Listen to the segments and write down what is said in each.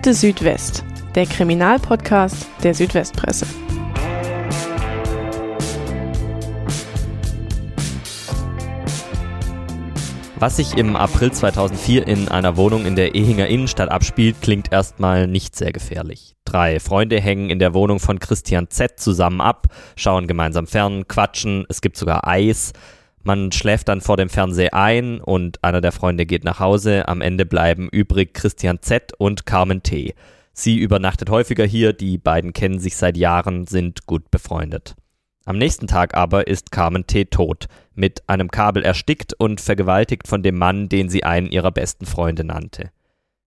Akte Südwest, der Kriminalpodcast der Südwestpresse. Was sich im April 2004 in einer Wohnung in der Ehinger Innenstadt abspielt, klingt erstmal nicht sehr gefährlich. Drei Freunde hängen in der Wohnung von Christian Z zusammen ab, schauen gemeinsam fern, quatschen, es gibt sogar Eis. Man schläft dann vor dem Fernseher ein und einer der Freunde geht nach Hause. Am Ende bleiben übrig Christian Z und Carmen T. Sie übernachtet häufiger hier, die beiden kennen sich seit Jahren, sind gut befreundet. Am nächsten Tag aber ist Carmen T. tot, mit einem Kabel erstickt und vergewaltigt von dem Mann, den sie einen ihrer besten Freunde nannte.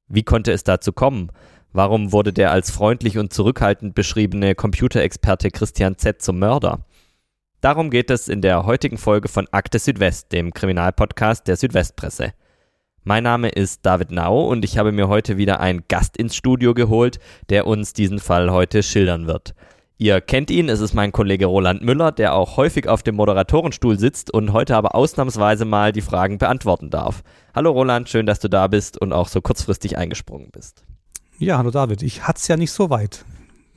Wie konnte es dazu kommen? Warum wurde der als freundlich und zurückhaltend beschriebene Computerexperte Christian Z. zum Mörder? Darum geht es in der heutigen Folge von Akte Südwest, dem Kriminalpodcast der Südwestpresse. Mein Name ist David Nau und ich habe mir heute wieder einen Gast ins Studio geholt, der uns diesen Fall heute schildern wird. Ihr kennt ihn, es ist mein Kollege Roland Müller, der auch häufig auf dem Moderatorenstuhl sitzt und heute aber ausnahmsweise mal die Fragen beantworten darf. Hallo Roland, schön, dass du da bist und auch so kurzfristig eingesprungen bist. Ja, hallo David, ich hatte es ja nicht so weit.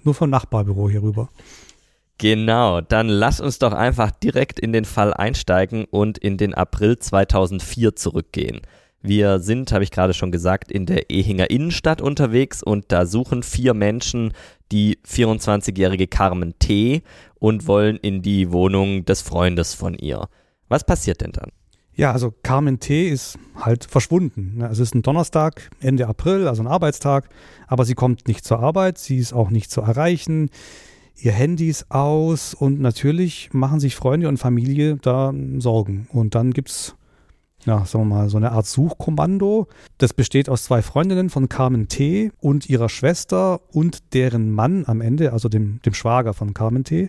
Nur vom Nachbarbüro hier rüber. Genau, dann lass uns doch einfach direkt in den Fall einsteigen und in den April 2004 zurückgehen. Wir sind, habe ich gerade schon gesagt, in der Ehinger Innenstadt unterwegs und da suchen vier Menschen die 24-jährige Carmen T. und wollen in die Wohnung des Freundes von ihr. Was passiert denn dann? Ja, also Carmen T. ist halt verschwunden. Es ist ein Donnerstag, Ende April, also ein Arbeitstag, aber sie kommt nicht zur Arbeit, sie ist auch nicht zu erreichen, ihr Handy ist aus und natürlich machen sich Freunde und Familie da Sorgen. Und dann gibt es ja, sagen wir mal, so eine Art Suchkommando. Das besteht aus zwei Freundinnen von Carmen T. und ihrer Schwester und deren Mann am Ende, also dem, dem Schwager von Carmen T.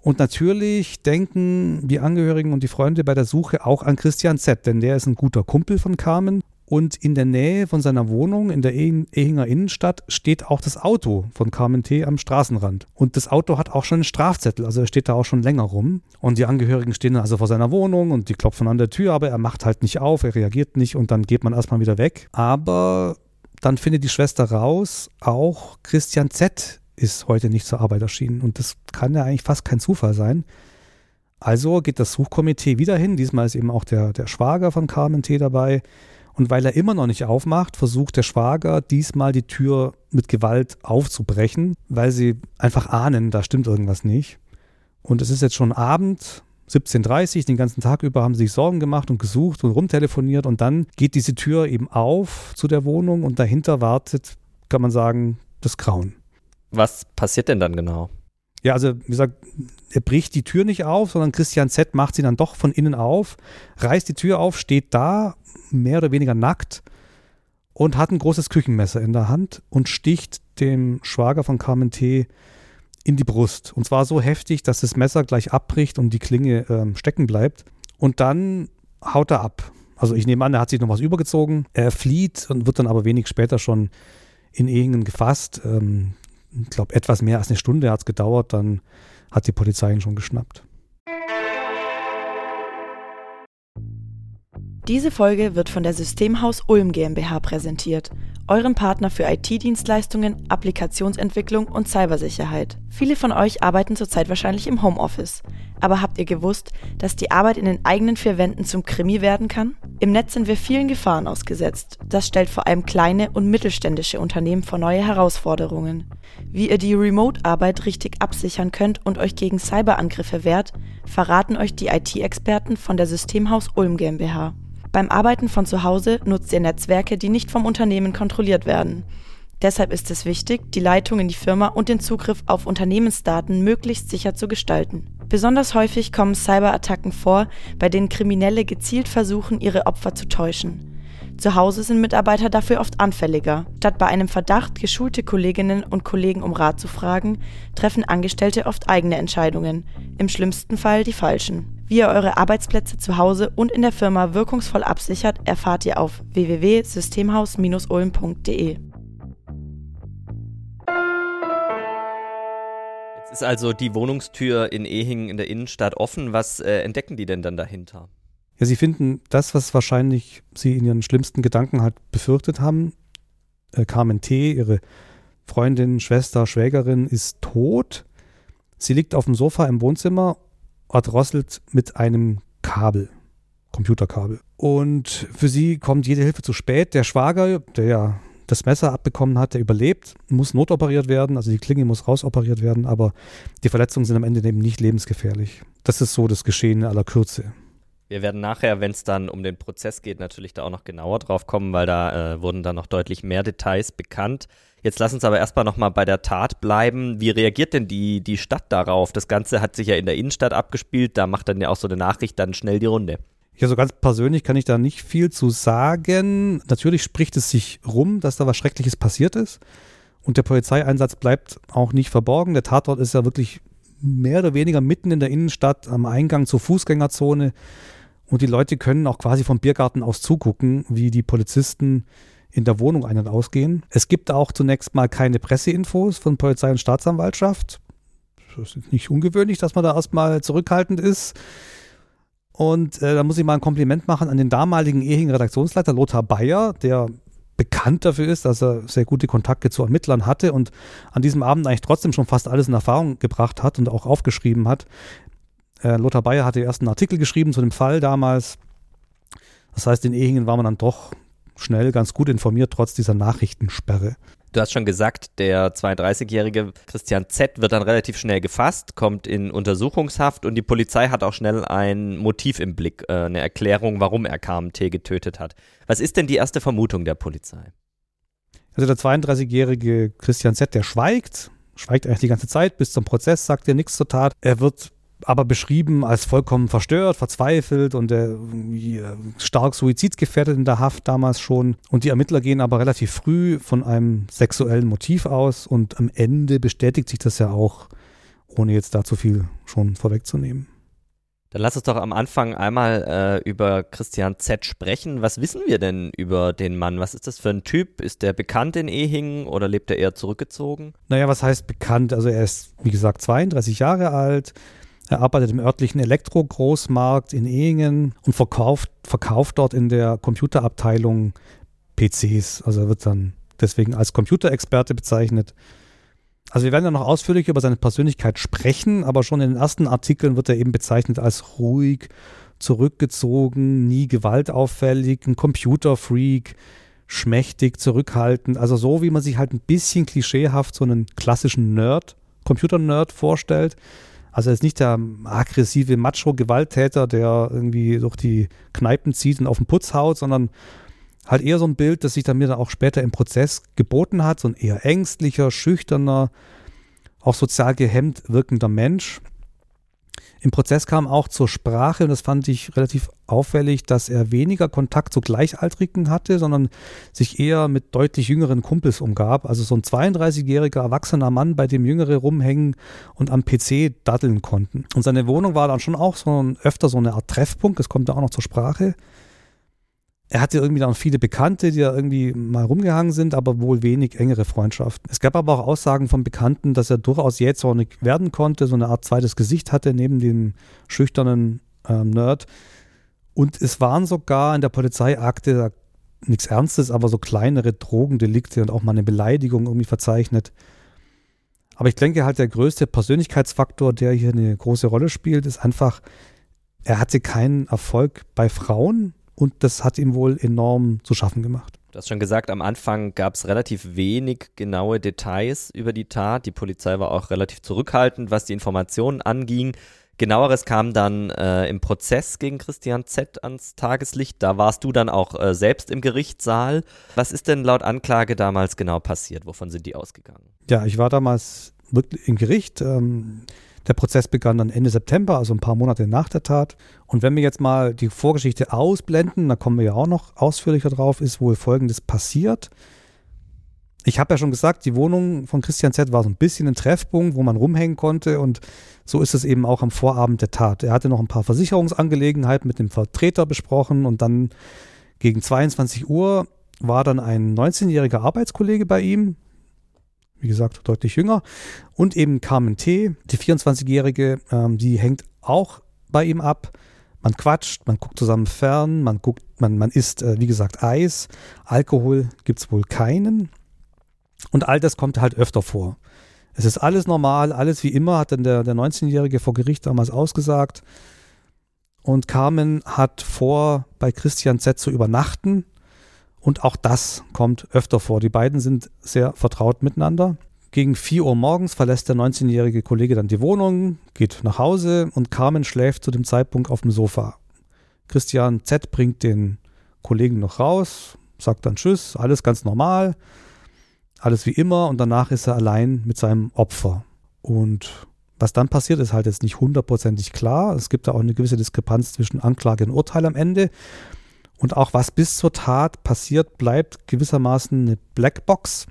Und natürlich denken die Angehörigen und die Freunde bei der Suche auch an Christian Z., denn der ist ein guter Kumpel von Carmen und in der Nähe von seiner Wohnung in der Ehinger Innenstadt steht auch das Auto von Carmen T. am Straßenrand. Und das Auto hat auch schon einen Strafzettel, also er steht da auch schon länger rum. Und die Angehörigen stehen also vor seiner Wohnung und die klopfen an der Tür, aber er macht halt nicht auf, er reagiert nicht und dann geht man erstmal wieder weg. Aber dann findet die Schwester raus, auch Christian Z. ist heute nicht zur Arbeit erschienen. Und das kann ja eigentlich fast kein Zufall sein. Also geht das Suchkomitee wieder hin. Diesmal ist eben auch der, der Schwager von Carmen T. dabei und weil er immer noch nicht aufmacht, versucht der Schwager diesmal die Tür mit Gewalt aufzubrechen, weil sie einfach ahnen, da stimmt irgendwas nicht. Und es ist jetzt schon Abend, 17.30 Uhr, den ganzen Tag über haben sie sich Sorgen gemacht und gesucht und rumtelefoniert und dann geht diese Tür eben auf zu der Wohnung und dahinter wartet, kann man sagen, das Grauen. Was passiert denn dann genau? Ja, also wie gesagt, er bricht die Tür nicht auf, sondern Christian Z macht sie dann doch von innen auf, reißt die Tür auf, steht da mehr oder weniger nackt und hat ein großes Küchenmesser in der Hand und sticht dem Schwager von Carmen T. in die Brust. Und zwar so heftig, dass das Messer gleich abbricht und die Klinge äh, stecken bleibt. Und dann haut er ab. Also ich nehme an, er hat sich noch was übergezogen. Er flieht und wird dann aber wenig später schon in Ehingen gefasst. Ähm, ich glaube, etwas mehr als eine Stunde hat es gedauert. Dann hat die Polizei ihn schon geschnappt. Diese Folge wird von der Systemhaus Ulm GmbH präsentiert, eurem Partner für IT-Dienstleistungen, Applikationsentwicklung und Cybersicherheit. Viele von euch arbeiten zurzeit wahrscheinlich im Homeoffice. Aber habt ihr gewusst, dass die Arbeit in den eigenen vier Wänden zum Krimi werden kann? Im Netz sind wir vielen Gefahren ausgesetzt. Das stellt vor allem kleine und mittelständische Unternehmen vor neue Herausforderungen. Wie ihr die Remote-Arbeit richtig absichern könnt und euch gegen Cyberangriffe wehrt, verraten euch die IT-Experten von der Systemhaus Ulm GmbH. Beim Arbeiten von zu Hause nutzt ihr Netzwerke, die nicht vom Unternehmen kontrolliert werden. Deshalb ist es wichtig, die Leitung in die Firma und den Zugriff auf Unternehmensdaten möglichst sicher zu gestalten. Besonders häufig kommen Cyberattacken vor, bei denen Kriminelle gezielt versuchen, ihre Opfer zu täuschen. Zu Hause sind Mitarbeiter dafür oft anfälliger. Statt bei einem Verdacht geschulte Kolleginnen und Kollegen um Rat zu fragen, treffen Angestellte oft eigene Entscheidungen, im schlimmsten Fall die falschen. Wie ihr eure Arbeitsplätze zu Hause und in der Firma wirkungsvoll absichert, erfahrt ihr auf www.systemhaus-ulm.de. Jetzt ist also die Wohnungstür in Ehingen in der Innenstadt offen. Was äh, entdecken die denn dann dahinter? Ja, sie finden das, was wahrscheinlich sie in ihren schlimmsten Gedanken halt befürchtet haben. Äh, Carmen T., ihre Freundin, Schwester, Schwägerin, ist tot. Sie liegt auf dem Sofa im Wohnzimmer, erdrosselt mit einem Kabel, Computerkabel. Und für sie kommt jede Hilfe zu spät. Der Schwager, der ja das Messer abbekommen hat, der überlebt, muss notoperiert werden, also die Klinge muss rausoperiert werden, aber die Verletzungen sind am Ende eben nicht lebensgefährlich. Das ist so das Geschehen in aller Kürze. Wir werden nachher, wenn es dann um den Prozess geht, natürlich da auch noch genauer drauf kommen, weil da äh, wurden dann noch deutlich mehr Details bekannt. Jetzt lass uns aber erstmal nochmal bei der Tat bleiben. Wie reagiert denn die, die Stadt darauf? Das Ganze hat sich ja in der Innenstadt abgespielt, da macht dann ja auch so eine Nachricht dann schnell die Runde. Ja, so ganz persönlich kann ich da nicht viel zu sagen. Natürlich spricht es sich rum, dass da was Schreckliches passiert ist. Und der Polizeieinsatz bleibt auch nicht verborgen. Der Tatort ist ja wirklich mehr oder weniger mitten in der Innenstadt am Eingang zur Fußgängerzone. Und die Leute können auch quasi vom Biergarten aus zugucken, wie die Polizisten in der Wohnung ein- und ausgehen. Es gibt auch zunächst mal keine Presseinfos von Polizei und Staatsanwaltschaft. Das ist nicht ungewöhnlich, dass man da erstmal zurückhaltend ist. Und äh, da muss ich mal ein Kompliment machen an den damaligen ehigen Redaktionsleiter Lothar Bayer, der bekannt dafür ist, dass er sehr gute Kontakte zu Ermittlern hatte und an diesem Abend eigentlich trotzdem schon fast alles in Erfahrung gebracht hat und auch aufgeschrieben hat. Äh, Lothar Bayer hatte erst einen Artikel geschrieben zu dem Fall damals. Das heißt, in Ehingen war man dann doch schnell ganz gut informiert, trotz dieser Nachrichtensperre. Du hast schon gesagt, der 32-jährige Christian Z wird dann relativ schnell gefasst, kommt in Untersuchungshaft und die Polizei hat auch schnell ein Motiv im Blick, äh, eine Erklärung, warum er KMT getötet hat. Was ist denn die erste Vermutung der Polizei? Also der 32-jährige Christian Z, der schweigt, schweigt eigentlich die ganze Zeit, bis zum Prozess sagt er nichts zur Tat. Er wird aber beschrieben als vollkommen verstört, verzweifelt und äh, stark suizidgefährdet in der Haft damals schon. Und die Ermittler gehen aber relativ früh von einem sexuellen Motiv aus und am Ende bestätigt sich das ja auch, ohne jetzt da zu viel schon vorwegzunehmen. Dann lass uns doch am Anfang einmal äh, über Christian Z sprechen. Was wissen wir denn über den Mann? Was ist das für ein Typ? Ist der bekannt in Ehingen oder lebt er eher zurückgezogen? Naja, was heißt bekannt? Also er ist, wie gesagt, 32 Jahre alt, er arbeitet im örtlichen Elektro-Großmarkt in Ehingen und verkauft, verkauft dort in der Computerabteilung PCs. Also er wird dann deswegen als Computerexperte bezeichnet. Also wir werden ja noch ausführlich über seine Persönlichkeit sprechen, aber schon in den ersten Artikeln wird er eben bezeichnet als ruhig, zurückgezogen, nie gewaltauffällig, ein Computerfreak, schmächtig, zurückhaltend. Also so, wie man sich halt ein bisschen klischeehaft so einen klassischen Nerd, Computer-Nerd vorstellt. Also er ist nicht der aggressive Macho-Gewalttäter, der irgendwie durch die Kneipen zieht und auf den Putz haut, sondern halt eher so ein Bild, das sich dann mir dann auch später im Prozess geboten hat, so ein eher ängstlicher, schüchterner, auch sozial gehemmt wirkender Mensch. Im Prozess kam auch zur Sprache, und das fand ich relativ auffällig, dass er weniger Kontakt zu Gleichaltrigen hatte, sondern sich eher mit deutlich jüngeren Kumpels umgab. Also so ein 32-jähriger erwachsener Mann, bei dem Jüngere rumhängen und am PC daddeln konnten. Und seine Wohnung war dann schon auch so ein, öfter so eine Art Treffpunkt, das kommt da auch noch zur Sprache er hatte irgendwie dann viele Bekannte, die da irgendwie mal rumgehangen sind, aber wohl wenig engere Freundschaften. Es gab aber auch Aussagen von Bekannten, dass er durchaus jähzornig werden konnte, so eine Art zweites Gesicht hatte neben dem schüchternen ähm, Nerd. Und es waren sogar in der Polizeiakte nichts Ernstes, aber so kleinere Drogendelikte und auch mal eine Beleidigung irgendwie verzeichnet. Aber ich denke halt, der größte Persönlichkeitsfaktor, der hier eine große Rolle spielt, ist einfach, er hatte keinen Erfolg bei Frauen und das hat ihm wohl enorm zu schaffen gemacht. Du hast schon gesagt, am Anfang gab es relativ wenig genaue Details über die Tat. Die Polizei war auch relativ zurückhaltend, was die Informationen anging. Genaueres kam dann äh, im Prozess gegen Christian Z ans Tageslicht. Da warst du dann auch äh, selbst im Gerichtssaal. Was ist denn laut Anklage damals genau passiert? Wovon sind die ausgegangen? Ja, ich war damals wirklich im Gericht. Ähm, der Prozess begann dann Ende September, also ein paar Monate nach der Tat. Und wenn wir jetzt mal die Vorgeschichte ausblenden, da kommen wir ja auch noch ausführlicher drauf, ist wohl Folgendes passiert. Ich habe ja schon gesagt, die Wohnung von Christian Z war so ein bisschen ein Treffpunkt, wo man rumhängen konnte und so ist es eben auch am Vorabend der Tat. Er hatte noch ein paar Versicherungsangelegenheiten mit dem Vertreter besprochen und dann gegen 22 Uhr war dann ein 19-jähriger Arbeitskollege bei ihm, wie gesagt, deutlich jünger. Und eben Carmen T., die 24-Jährige, ähm, die hängt auch bei ihm ab. Man quatscht, man guckt zusammen fern, man guckt, man, man isst, äh, wie gesagt, Eis. Alkohol gibt es wohl keinen. Und all das kommt halt öfter vor. Es ist alles normal, alles wie immer, hat dann der, der 19-Jährige vor Gericht damals ausgesagt. Und Carmen hat vor, bei Christian Z zu übernachten. Und auch das kommt öfter vor. Die beiden sind sehr vertraut miteinander. Gegen 4 Uhr morgens verlässt der 19-jährige Kollege dann die Wohnung, geht nach Hause und Carmen schläft zu dem Zeitpunkt auf dem Sofa. Christian Z bringt den Kollegen noch raus, sagt dann Tschüss, alles ganz normal, alles wie immer und danach ist er allein mit seinem Opfer. Und was dann passiert, ist halt jetzt nicht hundertprozentig klar. Es gibt da auch eine gewisse Diskrepanz zwischen Anklage und Urteil am Ende. Und auch was bis zur Tat passiert, bleibt gewissermaßen eine Blackbox.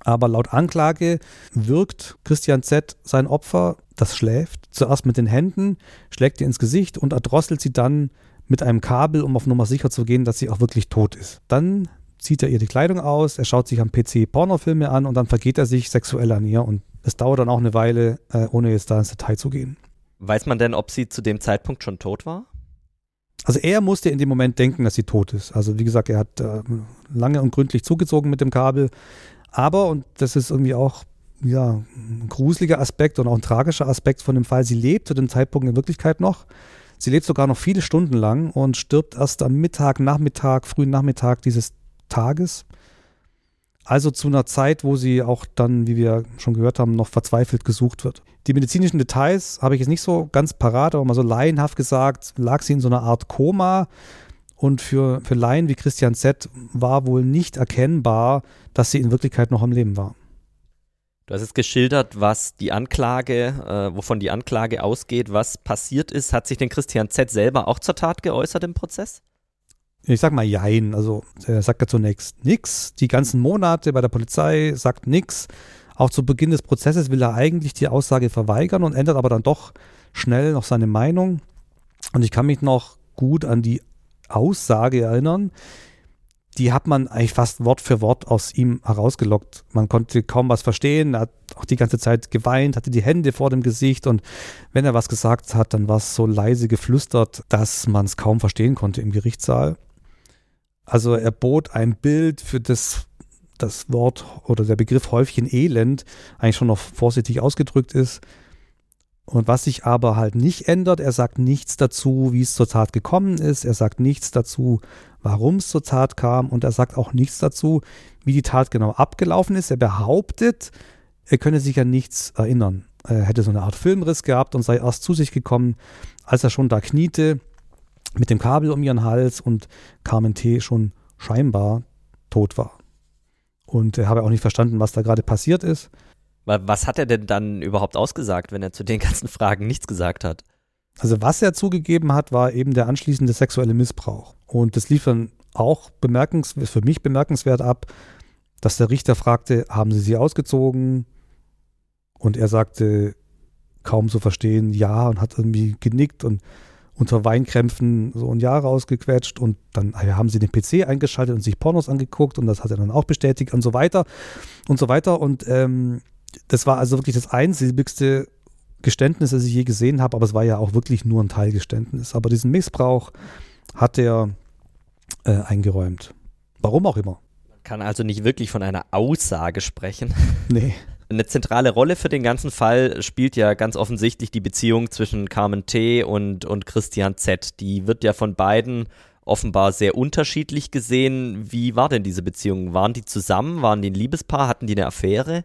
Aber laut Anklage wirkt Christian Z sein Opfer, das schläft, zuerst mit den Händen, schlägt ihr ins Gesicht und erdrosselt sie dann mit einem Kabel, um auf Nummer sicher zu gehen, dass sie auch wirklich tot ist. Dann zieht er ihr die Kleidung aus, er schaut sich am PC Pornofilme an und dann vergeht er sich sexuell an ihr und es dauert dann auch eine Weile, äh, ohne jetzt da ins Detail zu gehen. Weiß man denn, ob sie zu dem Zeitpunkt schon tot war? Also er musste in dem Moment denken, dass sie tot ist. Also wie gesagt, er hat äh, lange und gründlich zugezogen mit dem Kabel. Aber, und das ist irgendwie auch ja, ein gruseliger Aspekt und auch ein tragischer Aspekt von dem Fall, sie lebt zu dem Zeitpunkt in Wirklichkeit noch. Sie lebt sogar noch viele Stunden lang und stirbt erst am Mittag, Nachmittag, frühen Nachmittag dieses Tages. Also zu einer Zeit, wo sie auch dann, wie wir schon gehört haben, noch verzweifelt gesucht wird. Die medizinischen Details habe ich jetzt nicht so ganz parat, aber mal so laienhaft gesagt, lag sie in so einer Art Koma. Und für, für Laien wie Christian Z war wohl nicht erkennbar, dass sie in Wirklichkeit noch am Leben war. Du hast jetzt geschildert, was die Anklage, äh, wovon die Anklage ausgeht, was passiert ist. Hat sich denn Christian Z selber auch zur Tat geäußert im Prozess? Ich sag mal Jein, also er sagt ja zunächst nichts. Die ganzen Monate bei der Polizei sagt nichts. Auch zu Beginn des Prozesses will er eigentlich die Aussage verweigern und ändert aber dann doch schnell noch seine Meinung. Und ich kann mich noch gut an die Aussage erinnern. Die hat man eigentlich fast Wort für Wort aus ihm herausgelockt. Man konnte kaum was verstehen. Er hat auch die ganze Zeit geweint, hatte die Hände vor dem Gesicht und wenn er was gesagt hat, dann war es so leise geflüstert, dass man es kaum verstehen konnte im Gerichtssaal. Also er bot ein Bild für das das Wort oder der Begriff Häufchen Elend eigentlich schon noch vorsichtig ausgedrückt ist. Und was sich aber halt nicht ändert, er sagt nichts dazu, wie es zur Tat gekommen ist, er sagt nichts dazu, warum es zur Tat kam und er sagt auch nichts dazu, wie die Tat genau abgelaufen ist. Er behauptet, er könne sich an nichts erinnern. Er hätte so eine Art Filmriss gehabt und sei erst zu sich gekommen, als er schon da kniete mit dem Kabel um ihren Hals und Carmen T. schon scheinbar tot war. Und er habe auch nicht verstanden, was da gerade passiert ist. Was hat er denn dann überhaupt ausgesagt, wenn er zu den ganzen Fragen nichts gesagt hat? Also was er zugegeben hat, war eben der anschließende sexuelle Missbrauch. Und das lief dann auch bemerkenswert, für mich bemerkenswert ab, dass der Richter fragte, haben Sie sie ausgezogen? Und er sagte, kaum zu verstehen, ja, und hat irgendwie genickt und unter Weinkrämpfen so ein Jahr rausgequetscht und dann ah haben sie den PC eingeschaltet und sich Pornos angeguckt und das hat er dann auch bestätigt und so weiter und so weiter. Und ähm, das war also wirklich das einsilbigste Geständnis, das ich je gesehen habe, aber es war ja auch wirklich nur ein Teilgeständnis. Aber diesen Missbrauch hat er äh, eingeräumt. Warum auch immer. Man kann also nicht wirklich von einer Aussage sprechen. Nee. Eine zentrale Rolle für den ganzen Fall spielt ja ganz offensichtlich die Beziehung zwischen Carmen T. und, und Christian Z. Die wird ja von beiden offenbar sehr unterschiedlich gesehen. Wie war denn diese Beziehung? Waren die zusammen? Waren die ein Liebespaar? Hatten die eine Affäre?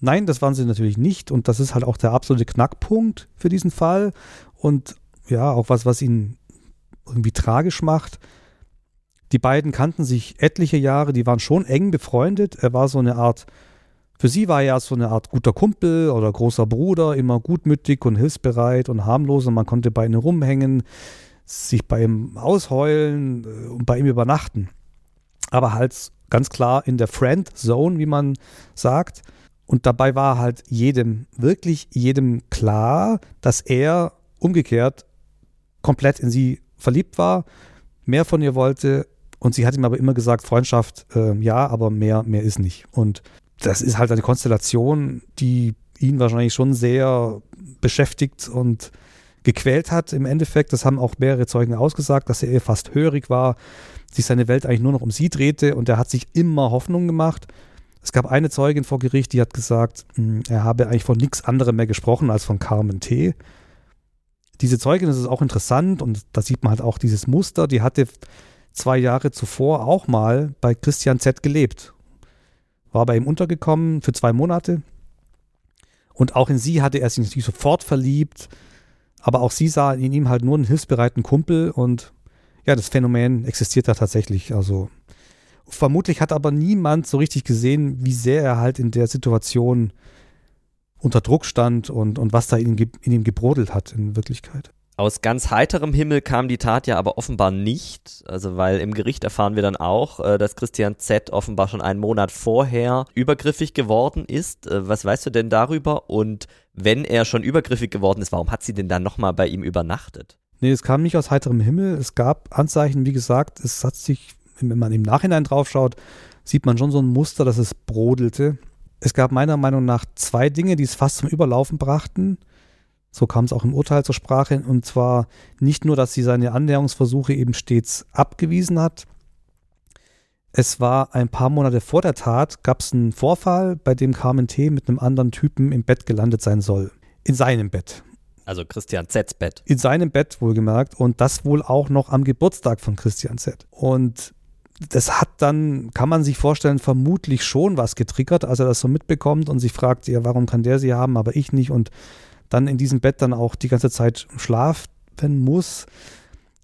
Nein, das waren sie natürlich nicht. Und das ist halt auch der absolute Knackpunkt für diesen Fall. Und ja, auch was, was ihn irgendwie tragisch macht. Die beiden kannten sich etliche Jahre, die waren schon eng befreundet. Er war so eine Art für sie war er so eine Art guter Kumpel oder großer Bruder, immer gutmütig und hilfsbereit und harmlos und man konnte bei ihm rumhängen, sich bei ihm ausheulen äh, und bei ihm übernachten. Aber halt ganz klar in der Friend Zone, wie man sagt. Und dabei war halt jedem, wirklich jedem klar, dass er umgekehrt komplett in sie verliebt war, mehr von ihr wollte. Und sie hat ihm aber immer gesagt, Freundschaft, äh, ja, aber mehr, mehr ist nicht. Und das ist halt eine Konstellation, die ihn wahrscheinlich schon sehr beschäftigt und gequält hat im Endeffekt. Das haben auch mehrere Zeugen ausgesagt, dass er fast hörig war, sich seine Welt eigentlich nur noch um sie drehte und er hat sich immer Hoffnung gemacht. Es gab eine Zeugin vor Gericht, die hat gesagt, hm, er habe eigentlich von nichts anderem mehr gesprochen als von Carmen T. Diese Zeugin, das ist auch interessant und da sieht man halt auch dieses Muster, die hatte zwei Jahre zuvor auch mal bei Christian Z gelebt. War bei ihm untergekommen für zwei Monate. Und auch in sie hatte er sich natürlich sofort verliebt. Aber auch sie sah in ihm halt nur einen hilfsbereiten Kumpel und ja, das Phänomen existiert da tatsächlich. Also vermutlich hat aber niemand so richtig gesehen, wie sehr er halt in der Situation unter Druck stand und, und was da in in ihm gebrodelt hat in Wirklichkeit. Aus ganz heiterem Himmel kam die Tat ja aber offenbar nicht. Also, weil im Gericht erfahren wir dann auch, äh, dass Christian Z offenbar schon einen Monat vorher übergriffig geworden ist. Äh, was weißt du denn darüber? Und wenn er schon übergriffig geworden ist, warum hat sie denn dann nochmal bei ihm übernachtet? Nee, es kam nicht aus heiterem Himmel. Es gab Anzeichen, wie gesagt, es hat sich, wenn man im Nachhinein draufschaut, sieht man schon so ein Muster, dass es brodelte. Es gab meiner Meinung nach zwei Dinge, die es fast zum Überlaufen brachten. So kam es auch im Urteil zur Sprache. Und zwar nicht nur, dass sie seine Annäherungsversuche eben stets abgewiesen hat. Es war ein paar Monate vor der Tat, gab es einen Vorfall, bei dem Carmen T. mit einem anderen Typen im Bett gelandet sein soll. In seinem Bett. Also Christian Z's Bett. In seinem Bett wohlgemerkt. Und das wohl auch noch am Geburtstag von Christian Z. Und das hat dann, kann man sich vorstellen, vermutlich schon was getriggert, als er das so mitbekommt und sich fragt, ja, warum kann der sie haben, aber ich nicht. Und dann in diesem Bett dann auch die ganze Zeit schlafen muss.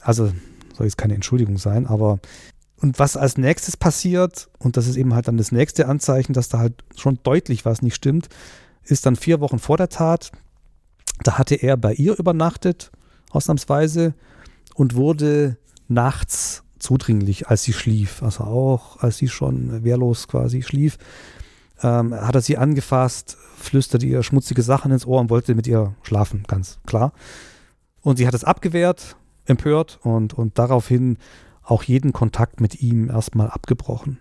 Also soll jetzt keine Entschuldigung sein, aber und was als nächstes passiert, und das ist eben halt dann das nächste Anzeichen, dass da halt schon deutlich was nicht stimmt, ist dann vier Wochen vor der Tat. Da hatte er bei ihr übernachtet, ausnahmsweise, und wurde nachts zudringlich, als sie schlief, also auch als sie schon wehrlos quasi schlief, ähm, hat er sie angefasst, flüsterte ihr schmutzige Sachen ins Ohr und wollte mit ihr schlafen, ganz klar. Und sie hat es abgewehrt, empört und, und daraufhin auch jeden Kontakt mit ihm erstmal abgebrochen.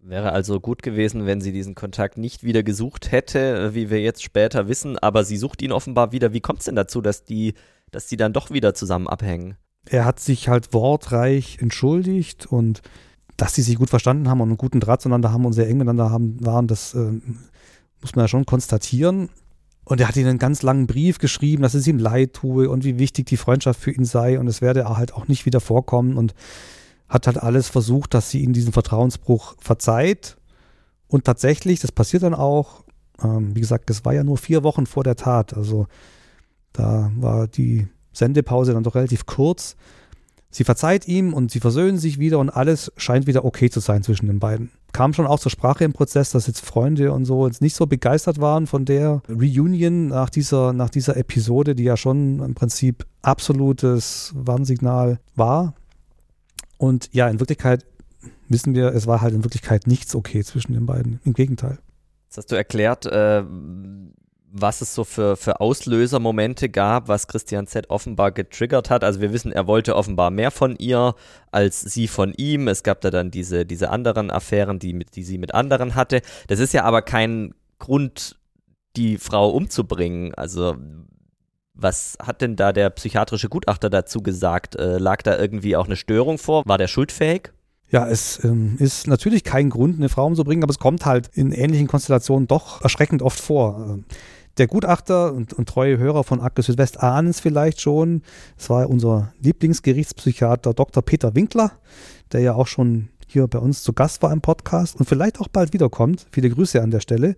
Wäre also gut gewesen, wenn sie diesen Kontakt nicht wieder gesucht hätte, wie wir jetzt später wissen, aber sie sucht ihn offenbar wieder. Wie kommt es denn dazu, dass die, dass die dann doch wieder zusammen abhängen? Er hat sich halt wortreich entschuldigt und dass sie sich gut verstanden haben und einen guten Draht zueinander haben und sehr eng miteinander haben, waren, das äh, muss man ja schon konstatieren. Und er hat ihnen einen ganz langen Brief geschrieben, dass es ihm leid tue und wie wichtig die Freundschaft für ihn sei und es werde halt auch nicht wieder vorkommen und hat halt alles versucht, dass sie ihn diesen Vertrauensbruch verzeiht. Und tatsächlich, das passiert dann auch, ähm, wie gesagt, es war ja nur vier Wochen vor der Tat, also da war die Sendepause dann doch relativ kurz. Sie verzeiht ihm und sie versöhnen sich wieder und alles scheint wieder okay zu sein zwischen den beiden. Kam schon auch zur Sprache im Prozess, dass jetzt Freunde und so jetzt nicht so begeistert waren von der Reunion nach dieser, nach dieser Episode, die ja schon im Prinzip absolutes Warnsignal war. Und ja, in Wirklichkeit wissen wir, es war halt in Wirklichkeit nichts okay zwischen den beiden. Im Gegenteil. Jetzt hast du erklärt, äh, was es so für, für Auslösermomente gab, was Christian Z offenbar getriggert hat. Also wir wissen, er wollte offenbar mehr von ihr als sie von ihm. Es gab da dann diese, diese anderen Affären, die, mit, die sie mit anderen hatte. Das ist ja aber kein Grund, die Frau umzubringen. Also was hat denn da der psychiatrische Gutachter dazu gesagt? Äh, lag da irgendwie auch eine Störung vor? War der schuldfähig? Ja, es ähm, ist natürlich kein Grund, eine Frau umzubringen, aber es kommt halt in ähnlichen Konstellationen doch erschreckend oft vor. Ähm, der Gutachter und, und treue Hörer von Akte Südwest ahnen es vielleicht schon. Es war unser Lieblingsgerichtspsychiater Dr. Peter Winkler, der ja auch schon hier bei uns zu Gast war im Podcast und vielleicht auch bald wiederkommt. Viele Grüße an der Stelle.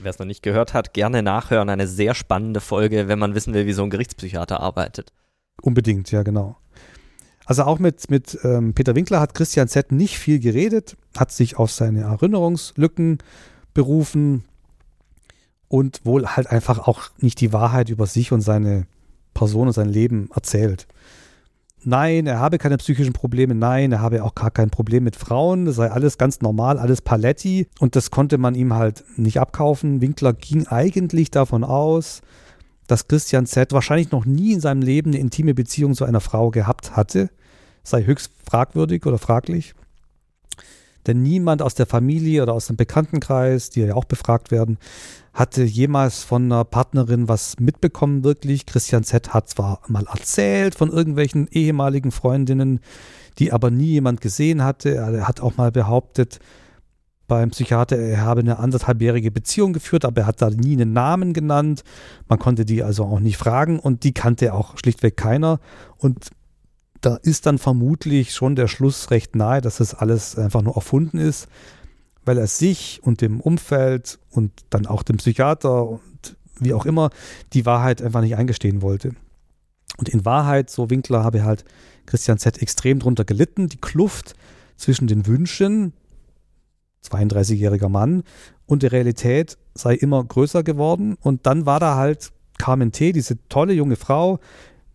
Wer es noch nicht gehört hat, gerne nachhören. Eine sehr spannende Folge, wenn man wissen will, wie so ein Gerichtspsychiater arbeitet. Unbedingt, ja, genau. Also auch mit, mit ähm, Peter Winkler hat Christian Z. nicht viel geredet, hat sich auf seine Erinnerungslücken berufen, und wohl halt einfach auch nicht die Wahrheit über sich und seine Person und sein Leben erzählt. Nein, er habe keine psychischen Probleme, nein, er habe auch gar kein Problem mit Frauen, das sei alles ganz normal, alles Paletti und das konnte man ihm halt nicht abkaufen. Winkler ging eigentlich davon aus, dass Christian Z. wahrscheinlich noch nie in seinem Leben eine intime Beziehung zu einer Frau gehabt hatte, sei höchst fragwürdig oder fraglich. Denn niemand aus der Familie oder aus dem Bekanntenkreis, die ja auch befragt werden, hatte jemals von einer Partnerin was mitbekommen, wirklich. Christian Z. hat zwar mal erzählt von irgendwelchen ehemaligen Freundinnen, die aber nie jemand gesehen hatte. Er hat auch mal behauptet, beim Psychiater, er habe eine anderthalbjährige Beziehung geführt, aber er hat da nie einen Namen genannt. Man konnte die also auch nicht fragen und die kannte auch schlichtweg keiner. Und da ist dann vermutlich schon der Schluss recht nahe, dass das alles einfach nur erfunden ist, weil er sich und dem Umfeld und dann auch dem Psychiater und wie auch immer die Wahrheit einfach nicht eingestehen wollte. Und in Wahrheit, so Winkler, habe halt Christian Z. extrem drunter gelitten. Die Kluft zwischen den Wünschen, 32-jähriger Mann, und der Realität sei immer größer geworden. Und dann war da halt Carmen T., diese tolle junge Frau,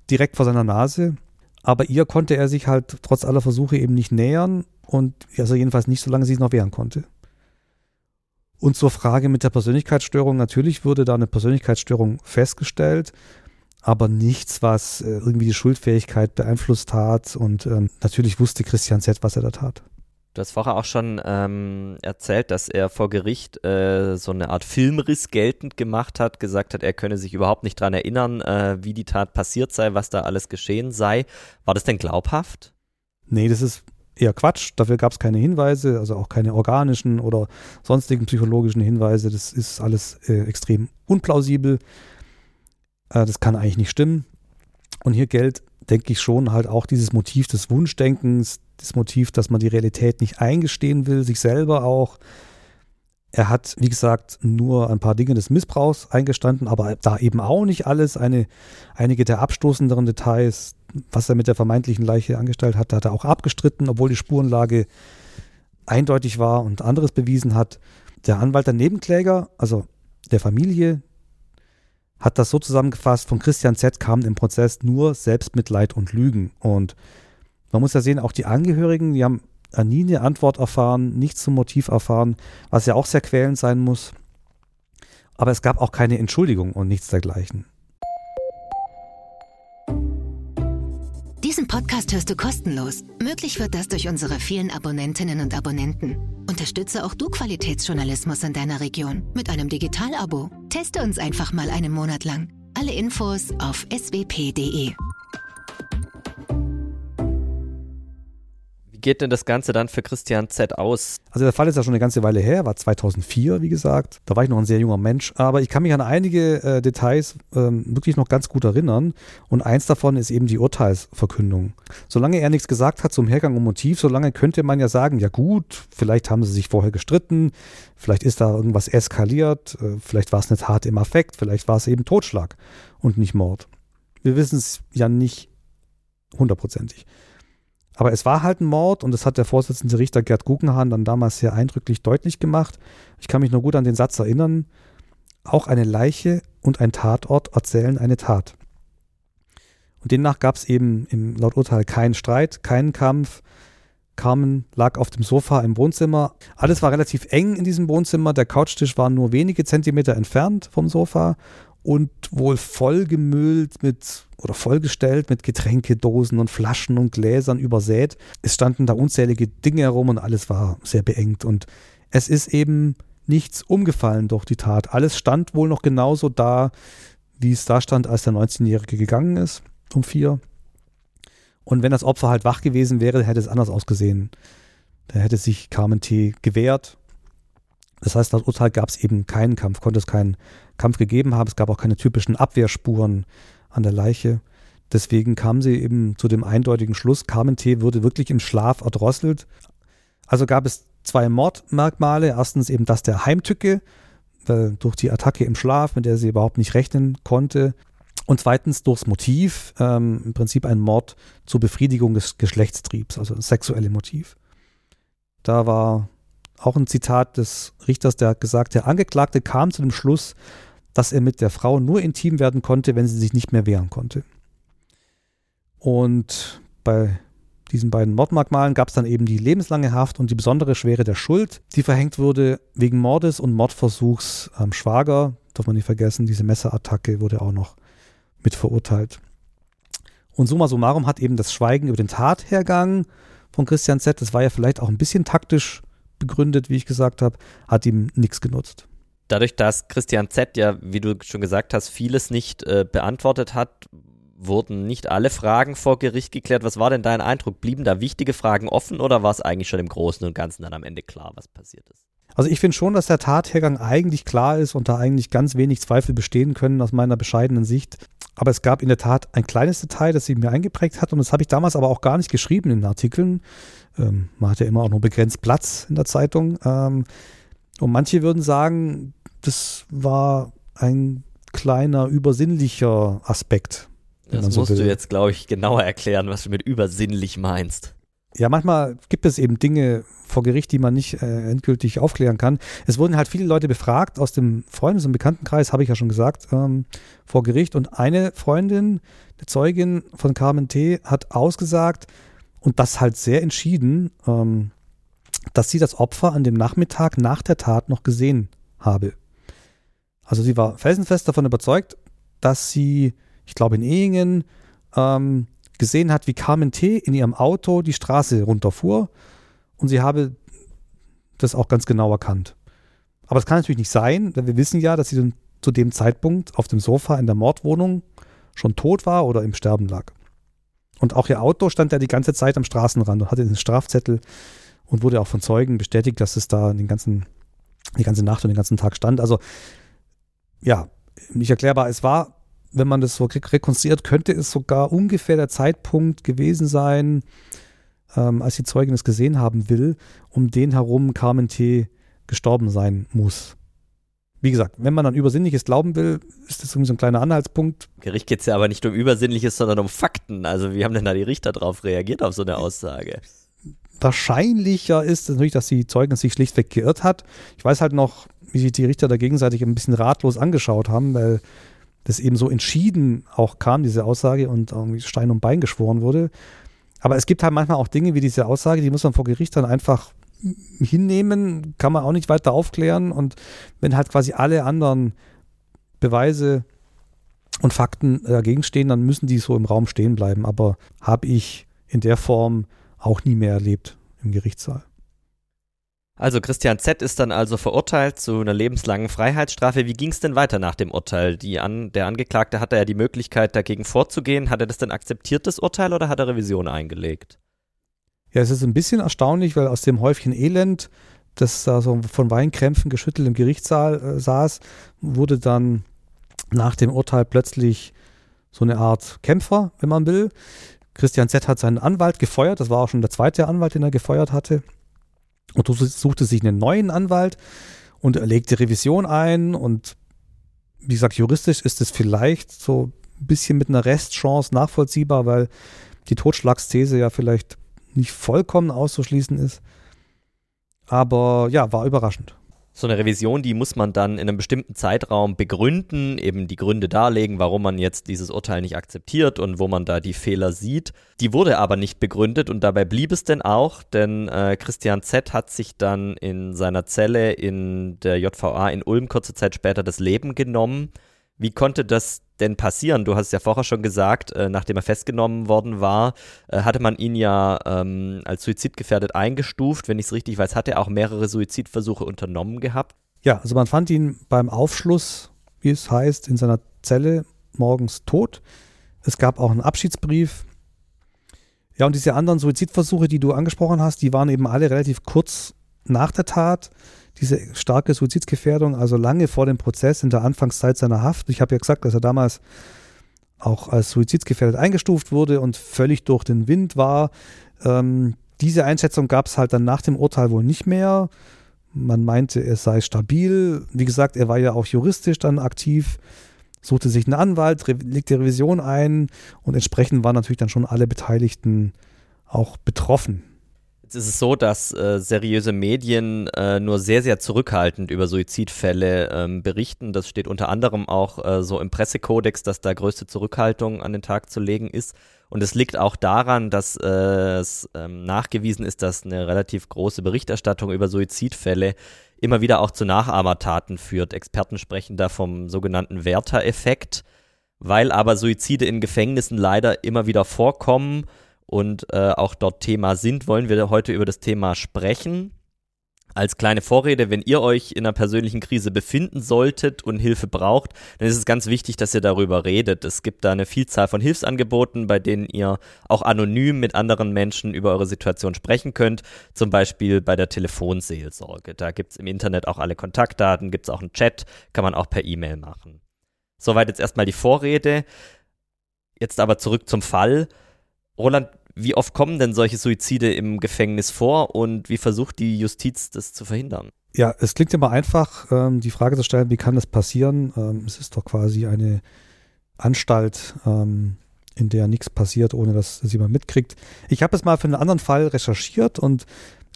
direkt vor seiner Nase. Aber ihr konnte er sich halt trotz aller Versuche eben nicht nähern und also jedenfalls nicht, solange sie es noch wehren konnte. Und zur Frage mit der Persönlichkeitsstörung, natürlich wurde da eine Persönlichkeitsstörung festgestellt aber nichts, was äh, irgendwie die Schuldfähigkeit beeinflusst hat. Und ähm, natürlich wusste Christian Z., was er da tat. Du hast vorher auch schon ähm, erzählt, dass er vor Gericht äh, so eine Art Filmriss geltend gemacht hat, gesagt hat, er könne sich überhaupt nicht daran erinnern, äh, wie die Tat passiert sei, was da alles geschehen sei. War das denn glaubhaft? Nee, das ist eher Quatsch. Dafür gab es keine Hinweise, also auch keine organischen oder sonstigen psychologischen Hinweise. Das ist alles äh, extrem unplausibel. Äh, das kann eigentlich nicht stimmen. Und hier gilt, denke ich, schon halt auch dieses Motiv des Wunschdenkens, das Motiv, dass man die Realität nicht eingestehen will, sich selber auch. Er hat, wie gesagt, nur ein paar Dinge des Missbrauchs eingestanden, aber da eben auch nicht alles. Eine, einige der abstoßenderen Details, was er mit der vermeintlichen Leiche angestellt hat, hat er auch abgestritten, obwohl die Spurenlage eindeutig war und anderes bewiesen hat. Der Anwalt der Nebenkläger, also der Familie, hat das so zusammengefasst, von Christian Z kam im Prozess nur Selbstmitleid und Lügen. Und man muss ja sehen, auch die Angehörigen, die haben nie eine Antwort erfahren, nichts zum Motiv erfahren, was ja auch sehr quälend sein muss. Aber es gab auch keine Entschuldigung und nichts dergleichen. Diesen Podcast hörst du kostenlos. Möglich wird das durch unsere vielen Abonnentinnen und Abonnenten. Unterstütze auch du Qualitätsjournalismus in deiner Region mit einem Digital-Abo. Teste uns einfach mal einen Monat lang. Alle Infos auf swp.de. geht denn das Ganze dann für Christian Z aus? Also der Fall ist ja schon eine ganze Weile her, war 2004, wie gesagt. Da war ich noch ein sehr junger Mensch, aber ich kann mich an einige äh, Details ähm, wirklich noch ganz gut erinnern. Und eins davon ist eben die Urteilsverkündung. Solange er nichts gesagt hat zum Hergang und Motiv, solange könnte man ja sagen, ja gut, vielleicht haben sie sich vorher gestritten, vielleicht ist da irgendwas eskaliert, äh, vielleicht war es eine Tat im Affekt, vielleicht war es eben Totschlag und nicht Mord. Wir wissen es ja nicht hundertprozentig. Aber es war halt ein Mord und das hat der Vorsitzende Richter Gerd Guggenhahn dann damals sehr eindrücklich deutlich gemacht. Ich kann mich nur gut an den Satz erinnern. Auch eine Leiche und ein Tatort erzählen eine Tat. Und demnach gab es eben im laut Urteil keinen Streit, keinen Kampf. Carmen lag auf dem Sofa im Wohnzimmer. Alles war relativ eng in diesem Wohnzimmer. Der Couchtisch war nur wenige Zentimeter entfernt vom Sofa und wohl vollgemüllt mit oder vollgestellt mit Getränkedosen und Flaschen und Gläsern übersät. Es standen da unzählige Dinge herum und alles war sehr beengt. Und es ist eben nichts umgefallen durch die Tat. Alles stand wohl noch genauso da, wie es da stand, als der 19-Jährige gegangen ist, um vier. Und wenn das Opfer halt wach gewesen wäre, hätte es anders ausgesehen. Da hätte sich Carmen T. gewehrt. Das heißt, laut Urteil gab es eben keinen Kampf, konnte es keinen Kampf gegeben haben. Es gab auch keine typischen Abwehrspuren an der Leiche. Deswegen kam sie eben zu dem eindeutigen Schluss, Carmen T. wurde wirklich im Schlaf erdrosselt. Also gab es zwei Mordmerkmale. Erstens eben das der Heimtücke, durch die Attacke im Schlaf, mit der sie überhaupt nicht rechnen konnte. Und zweitens durchs Motiv, ähm, im Prinzip ein Mord zur Befriedigung des Geschlechtstriebs, also das sexuelle Motiv. Da war auch ein Zitat des Richters, der hat gesagt, der Angeklagte kam zu dem Schluss, dass er mit der Frau nur intim werden konnte, wenn sie sich nicht mehr wehren konnte. Und bei diesen beiden Mordmerkmalen gab es dann eben die lebenslange Haft und die besondere Schwere der Schuld, die verhängt wurde wegen Mordes und Mordversuchs am Schwager. Darf man nicht vergessen, diese Messerattacke wurde auch noch mit verurteilt. Und summa summarum hat eben das Schweigen über den Tathergang von Christian Z., das war ja vielleicht auch ein bisschen taktisch begründet, wie ich gesagt habe, hat ihm nichts genutzt dadurch, dass Christian Z ja, wie du schon gesagt hast, vieles nicht äh, beantwortet hat, wurden nicht alle Fragen vor Gericht geklärt. Was war denn dein Eindruck? Blieben da wichtige Fragen offen oder war es eigentlich schon im Großen und Ganzen dann am Ende klar, was passiert ist? Also ich finde schon, dass der Tathergang eigentlich klar ist und da eigentlich ganz wenig Zweifel bestehen können aus meiner bescheidenen Sicht. Aber es gab in der Tat ein kleines Detail, das sie mir eingeprägt hat und das habe ich damals aber auch gar nicht geschrieben in den Artikeln. Ähm, man hat ja immer auch nur begrenzt Platz in der Zeitung. Ähm, und manche würden sagen, das war ein kleiner übersinnlicher Aspekt. Das so musst will. du jetzt, glaube ich, genauer erklären, was du mit übersinnlich meinst. Ja, manchmal gibt es eben Dinge vor Gericht, die man nicht äh, endgültig aufklären kann. Es wurden halt viele Leute befragt aus dem Freundes- und Bekanntenkreis, habe ich ja schon gesagt, ähm, vor Gericht. Und eine Freundin, eine Zeugin von Carmen T., hat ausgesagt, und das halt sehr entschieden, ähm, dass sie das Opfer an dem Nachmittag nach der Tat noch gesehen habe. Also sie war felsenfest davon überzeugt, dass sie, ich glaube in Ehingen, ähm, gesehen hat, wie Carmen T. in ihrem Auto die Straße runterfuhr und sie habe das auch ganz genau erkannt. Aber das kann natürlich nicht sein, denn wir wissen ja, dass sie zu dem Zeitpunkt auf dem Sofa in der Mordwohnung schon tot war oder im Sterben lag. Und auch ihr Auto stand ja die ganze Zeit am Straßenrand und hatte den Strafzettel und wurde auch von Zeugen bestätigt, dass es da den ganzen, die ganze Nacht und den ganzen Tag stand. Also ja, nicht erklärbar. Es war, wenn man das so rekonstruiert, könnte es sogar ungefähr der Zeitpunkt gewesen sein, ähm, als die Zeugin es gesehen haben will, um den herum Carmen T. gestorben sein muss. Wie gesagt, wenn man an Übersinnliches glauben will, ist das irgendwie so ein kleiner Anhaltspunkt. Gericht geht es ja aber nicht um Übersinnliches, sondern um Fakten. Also wie haben denn da die Richter darauf reagiert auf so eine Aussage? Wahrscheinlicher ist natürlich, dass die Zeugin sich schlichtweg geirrt hat. Ich weiß halt noch, wie sich die Richter da gegenseitig ein bisschen ratlos angeschaut haben, weil das eben so entschieden auch kam, diese Aussage, und irgendwie Stein und Bein geschworen wurde. Aber es gibt halt manchmal auch Dinge wie diese Aussage, die muss man vor Gericht dann einfach hinnehmen, kann man auch nicht weiter aufklären. Und wenn halt quasi alle anderen Beweise und Fakten dagegen stehen, dann müssen die so im Raum stehen bleiben. Aber habe ich in der Form auch nie mehr erlebt im Gerichtssaal. Also Christian Z. ist dann also verurteilt zu einer lebenslangen Freiheitsstrafe. Wie ging es denn weiter nach dem Urteil? An, der Angeklagte hatte ja die Möglichkeit, dagegen vorzugehen. Hat er das denn akzeptiert, das Urteil, oder hat er Revision eingelegt? Ja, es ist ein bisschen erstaunlich, weil aus dem Häufchen Elend, das da so von Weinkrämpfen geschüttelt im Gerichtssaal äh, saß, wurde dann nach dem Urteil plötzlich so eine Art Kämpfer, wenn man will. Christian Z. hat seinen Anwalt gefeuert, das war auch schon der zweite Anwalt, den er gefeuert hatte, und suchte sich einen neuen Anwalt und legte Revision ein und wie gesagt, juristisch ist es vielleicht so ein bisschen mit einer Restchance nachvollziehbar, weil die Totschlagsthese ja vielleicht nicht vollkommen auszuschließen ist. Aber ja, war überraschend. So eine Revision, die muss man dann in einem bestimmten Zeitraum begründen, eben die Gründe darlegen, warum man jetzt dieses Urteil nicht akzeptiert und wo man da die Fehler sieht. Die wurde aber nicht begründet und dabei blieb es denn auch, denn äh, Christian Z hat sich dann in seiner Zelle in der JVA in Ulm kurze Zeit später das Leben genommen. Wie konnte das denn passieren? Du hast ja vorher schon gesagt, äh, nachdem er festgenommen worden war, äh, hatte man ihn ja ähm, als suizidgefährdet eingestuft. Wenn ich es richtig weiß, hat er auch mehrere Suizidversuche unternommen gehabt. Ja, also man fand ihn beim Aufschluss, wie es heißt, in seiner Zelle morgens tot. Es gab auch einen Abschiedsbrief. Ja, und diese anderen Suizidversuche, die du angesprochen hast, die waren eben alle relativ kurz nach der Tat diese starke Suizidsgefährdung, also lange vor dem Prozess in der Anfangszeit seiner Haft. Ich habe ja gesagt, dass er damals auch als suizidsgefährdet eingestuft wurde und völlig durch den Wind war. Ähm, diese Einschätzung gab es halt dann nach dem Urteil wohl nicht mehr. Man meinte, er sei stabil. Wie gesagt, er war ja auch juristisch dann aktiv, suchte sich einen Anwalt, legte Revision ein und entsprechend waren natürlich dann schon alle Beteiligten auch betroffen. Jetzt ist es so, dass äh, seriöse Medien äh, nur sehr, sehr zurückhaltend über Suizidfälle ähm, berichten. Das steht unter anderem auch äh, so im Pressekodex, dass da größte Zurückhaltung an den Tag zu legen ist. Und es liegt auch daran, dass äh, es ähm, nachgewiesen ist, dass eine relativ große Berichterstattung über Suizidfälle immer wieder auch zu Nachahmertaten führt. Experten sprechen da vom sogenannten Werther-Effekt. Weil aber Suizide in Gefängnissen leider immer wieder vorkommen, und äh, auch dort Thema sind, wollen wir heute über das Thema sprechen. als kleine Vorrede, wenn ihr euch in einer persönlichen Krise befinden solltet und Hilfe braucht, dann ist es ganz wichtig, dass ihr darüber redet. Es gibt da eine Vielzahl von Hilfsangeboten, bei denen ihr auch anonym mit anderen Menschen über eure Situation sprechen könnt, zum Beispiel bei der Telefonseelsorge. Da gibt es im Internet auch alle Kontaktdaten, gibt es auch einen Chat, kann man auch per E-Mail machen. Soweit jetzt erstmal die Vorrede. Jetzt aber zurück zum Fall. Roland, wie oft kommen denn solche Suizide im Gefängnis vor und wie versucht die Justiz das zu verhindern? Ja, es klingt immer einfach, ähm, die Frage zu stellen, wie kann das passieren? Ähm, es ist doch quasi eine Anstalt, ähm, in der nichts passiert, ohne dass es jemand mitkriegt. Ich habe es mal für einen anderen Fall recherchiert und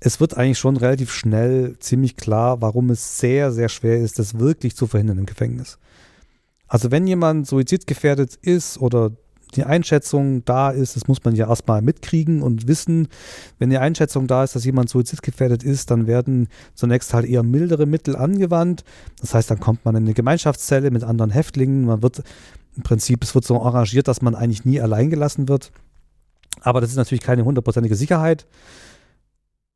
es wird eigentlich schon relativ schnell ziemlich klar, warum es sehr, sehr schwer ist, das wirklich zu verhindern im Gefängnis. Also wenn jemand suizidgefährdet ist oder die Einschätzung da ist, das muss man ja erstmal mitkriegen und wissen. Wenn die Einschätzung da ist, dass jemand suizidgefährdet ist, dann werden zunächst halt eher mildere Mittel angewandt. Das heißt, dann kommt man in eine Gemeinschaftszelle mit anderen Häftlingen. Man wird im Prinzip, es wird so arrangiert, dass man eigentlich nie allein gelassen wird. Aber das ist natürlich keine hundertprozentige Sicherheit,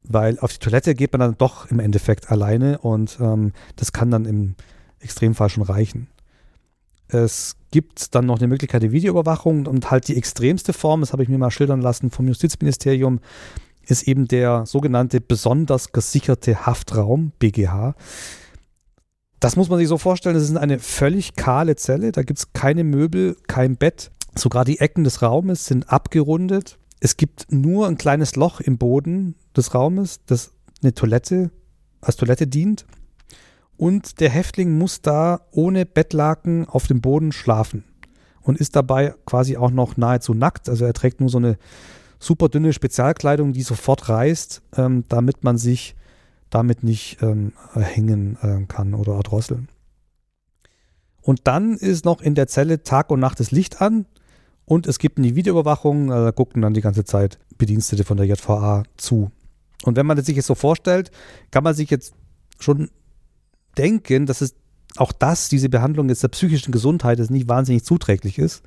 weil auf die Toilette geht man dann doch im Endeffekt alleine und ähm, das kann dann im Extremfall schon reichen. Es gibt dann noch eine Möglichkeit der Videoüberwachung und halt die extremste Form, das habe ich mir mal schildern lassen vom Justizministerium, ist eben der sogenannte besonders gesicherte Haftraum, BGH. Das muss man sich so vorstellen, das ist eine völlig kahle Zelle, da gibt es keine Möbel, kein Bett, sogar die Ecken des Raumes sind abgerundet. Es gibt nur ein kleines Loch im Boden des Raumes, das eine Toilette als Toilette dient und der Häftling muss da ohne Bettlaken auf dem Boden schlafen und ist dabei quasi auch noch nahezu nackt. Also er trägt nur so eine super dünne Spezialkleidung, die sofort reißt, ähm, damit man sich damit nicht ähm, hängen äh, kann oder erdrosseln. Und dann ist noch in der Zelle Tag und Nacht das Licht an und es gibt eine Videoüberwachung, äh, da gucken dann die ganze Zeit Bedienstete von der JVA zu. Und wenn man das sich jetzt so vorstellt, kann man sich jetzt schon denken, dass es auch das, diese Behandlung jetzt der psychischen Gesundheit, ist nicht wahnsinnig zuträglich ist.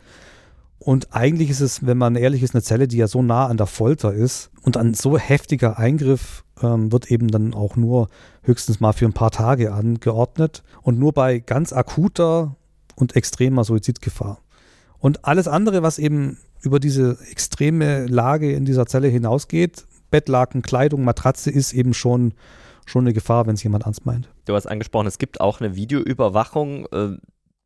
Und eigentlich ist es, wenn man ehrlich ist, eine Zelle, die ja so nah an der Folter ist und ein so heftiger Eingriff ähm, wird eben dann auch nur höchstens mal für ein paar Tage angeordnet und nur bei ganz akuter und extremer Suizidgefahr. Und alles andere, was eben über diese extreme Lage in dieser Zelle hinausgeht, Bettlaken, Kleidung, Matratze, ist eben schon schon eine Gefahr, wenn es jemand ernst meint. Du hast angesprochen, es gibt auch eine Videoüberwachung. Äh,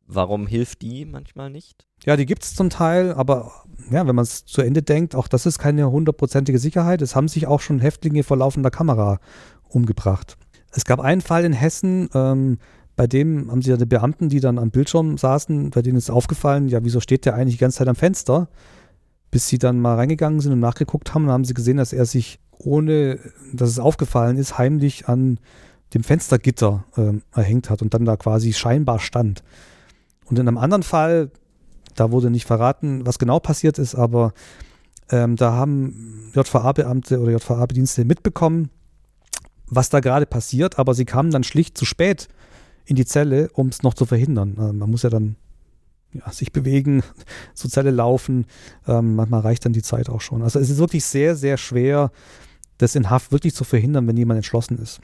warum hilft die manchmal nicht? Ja, die gibt es zum Teil, aber ja, wenn man es zu Ende denkt, auch das ist keine hundertprozentige Sicherheit. Es haben sich auch schon Häftlinge vor laufender Kamera umgebracht. Es gab einen Fall in Hessen, ähm, bei dem haben sie ja die Beamten, die dann am Bildschirm saßen, bei denen ist aufgefallen, ja, wieso steht der eigentlich die ganze Zeit am Fenster? Bis sie dann mal reingegangen sind und nachgeguckt haben, haben sie gesehen, dass er sich ohne dass es aufgefallen ist, heimlich an dem Fenstergitter äh, erhängt hat und dann da quasi scheinbar stand. Und in einem anderen Fall, da wurde nicht verraten, was genau passiert ist, aber ähm, da haben JVA-Beamte oder JVA-Bedienstete mitbekommen, was da gerade passiert, aber sie kamen dann schlicht zu spät in die Zelle, um es noch zu verhindern. Äh, man muss ja dann ja, sich bewegen, zur Zelle laufen. Ähm, manchmal reicht dann die Zeit auch schon. Also es ist wirklich sehr, sehr schwer, das in Haft wirklich zu verhindern, wenn jemand entschlossen ist.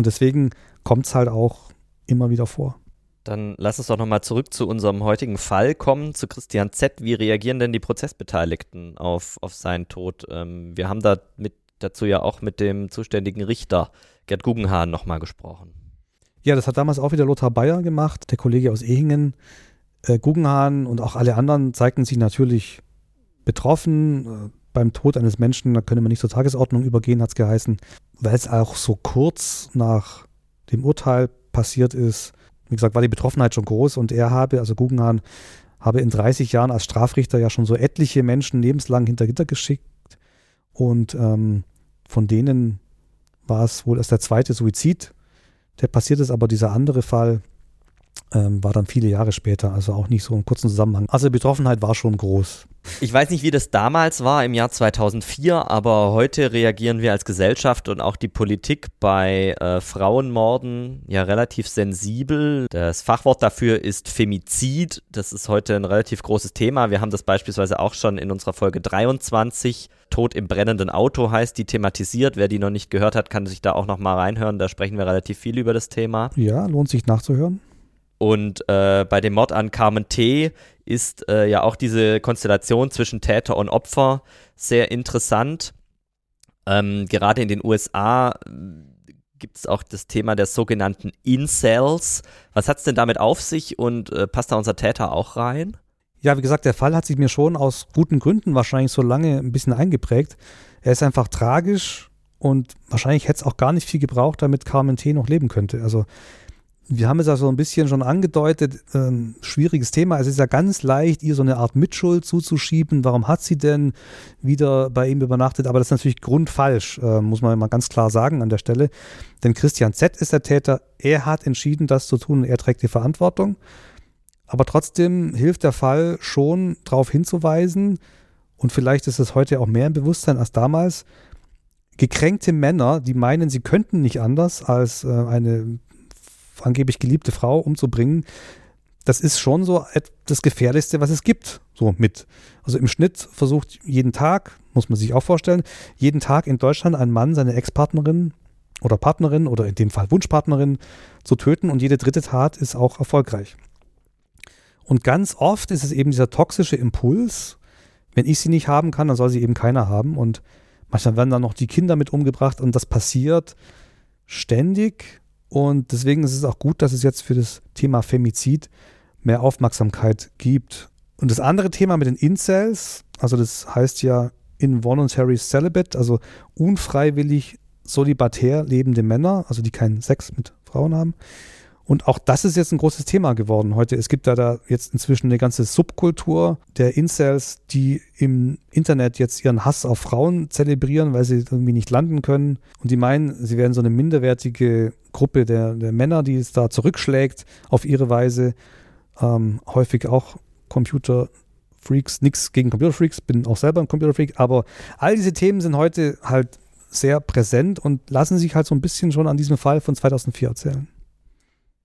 Und deswegen kommt es halt auch immer wieder vor. Dann lass uns doch nochmal zurück zu unserem heutigen Fall kommen, zu Christian Z. Wie reagieren denn die Prozessbeteiligten auf, auf seinen Tod? Ähm, wir haben da mit, dazu ja auch mit dem zuständigen Richter Gerd Guggenhahn nochmal gesprochen. Ja, das hat damals auch wieder Lothar Bayer gemacht, der Kollege aus Ehingen. Äh, Guggenhahn und auch alle anderen zeigten sich natürlich betroffen. Beim Tod eines Menschen, da könne man nicht zur Tagesordnung übergehen, hat es geheißen, weil es auch so kurz nach dem Urteil passiert ist. Wie gesagt, war die Betroffenheit schon groß und er habe, also Guggenhahn, habe in 30 Jahren als Strafrichter ja schon so etliche Menschen lebenslang hinter Gitter geschickt und ähm, von denen war es wohl erst der zweite Suizid, der passiert ist, aber dieser andere Fall ähm, war dann viele Jahre später, also auch nicht so im kurzen Zusammenhang. Also die Betroffenheit war schon groß. Ich weiß nicht, wie das damals war im Jahr 2004, aber heute reagieren wir als Gesellschaft und auch die Politik bei äh, Frauenmorden ja relativ sensibel. Das Fachwort dafür ist Femizid. Das ist heute ein relativ großes Thema. Wir haben das beispielsweise auch schon in unserer Folge 23 Tod im brennenden Auto heißt die thematisiert. Wer die noch nicht gehört hat, kann sich da auch noch mal reinhören. Da sprechen wir relativ viel über das Thema. Ja, lohnt sich nachzuhören. Und äh, bei dem Mord an Carmen T. ist äh, ja auch diese Konstellation zwischen Täter und Opfer sehr interessant. Ähm, gerade in den USA äh, gibt es auch das Thema der sogenannten Incels. Was hat es denn damit auf sich und äh, passt da unser Täter auch rein? Ja, wie gesagt, der Fall hat sich mir schon aus guten Gründen wahrscheinlich so lange ein bisschen eingeprägt. Er ist einfach tragisch und wahrscheinlich hätte es auch gar nicht viel gebraucht, damit Carmen T. noch leben könnte. Also wir haben es ja so ein bisschen schon angedeutet, ähm, schwieriges Thema. Es ist ja ganz leicht, ihr so eine Art Mitschuld zuzuschieben. Warum hat sie denn wieder bei ihm übernachtet? Aber das ist natürlich grundfalsch, äh, muss man mal ganz klar sagen an der Stelle. Denn Christian Z. ist der Täter. Er hat entschieden, das zu tun. Er trägt die Verantwortung. Aber trotzdem hilft der Fall schon darauf hinzuweisen, und vielleicht ist es heute auch mehr im Bewusstsein als damals, gekränkte Männer, die meinen, sie könnten nicht anders als äh, eine angeblich geliebte Frau umzubringen, das ist schon so das Gefährlichste, was es gibt, so mit. Also im Schnitt versucht jeden Tag, muss man sich auch vorstellen, jeden Tag in Deutschland ein Mann seine Ex-Partnerin oder Partnerin oder in dem Fall Wunschpartnerin zu töten und jede dritte Tat ist auch erfolgreich. Und ganz oft ist es eben dieser toxische Impuls, wenn ich sie nicht haben kann, dann soll sie eben keiner haben. Und manchmal werden dann noch die Kinder mit umgebracht und das passiert ständig und deswegen ist es auch gut, dass es jetzt für das Thema Femizid mehr Aufmerksamkeit gibt. Und das andere Thema mit den Incels, also das heißt ja Involuntary Celibate, also unfreiwillig solibatär lebende Männer, also die keinen Sex mit Frauen haben. Und auch das ist jetzt ein großes Thema geworden heute. Es gibt da, da jetzt inzwischen eine ganze Subkultur der Incels, die im Internet jetzt ihren Hass auf Frauen zelebrieren, weil sie irgendwie nicht landen können. Und die meinen, sie werden so eine minderwertige Gruppe der, der Männer, die es da zurückschlägt auf ihre Weise. Ähm, häufig auch Computerfreaks, nichts gegen Computerfreaks, bin auch selber ein Computerfreak, aber all diese Themen sind heute halt sehr präsent und lassen sich halt so ein bisschen schon an diesem Fall von 2004 erzählen.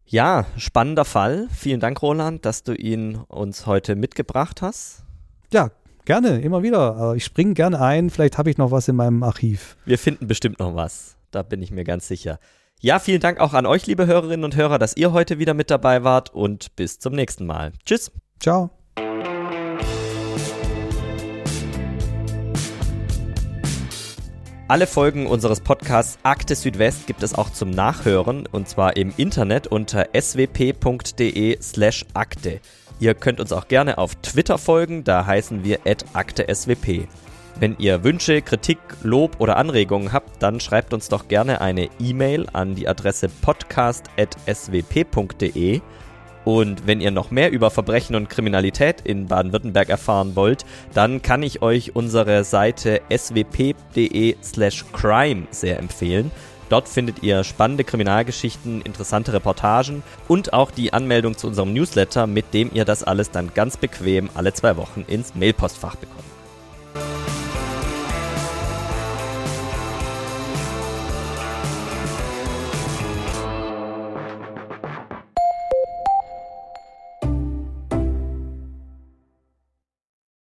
Ja, spannender Fall. Vielen Dank, Roland, dass du ihn uns heute mitgebracht hast. Ja, gerne, immer wieder. Ich springe gerne ein. Vielleicht habe ich noch was in meinem Archiv. Wir finden bestimmt noch was. Da bin ich mir ganz sicher. Ja, vielen Dank auch an euch, liebe Hörerinnen und Hörer, dass ihr heute wieder mit dabei wart und bis zum nächsten Mal. Tschüss. Ciao. Alle Folgen unseres Podcasts Akte Südwest gibt es auch zum Nachhören und zwar im Internet unter swp.de slash akte. Ihr könnt uns auch gerne auf Twitter folgen, da heißen wir @akte_swp. Wenn ihr Wünsche, Kritik, Lob oder Anregungen habt, dann schreibt uns doch gerne eine E-Mail an die Adresse podcast.swp.de und wenn ihr noch mehr über Verbrechen und Kriminalität in Baden-Württemberg erfahren wollt, dann kann ich euch unsere Seite swp.de slash crime sehr empfehlen. Dort findet ihr spannende Kriminalgeschichten, interessante Reportagen und auch die Anmeldung zu unserem Newsletter, mit dem ihr das alles dann ganz bequem alle zwei Wochen ins Mailpostfach bekommt.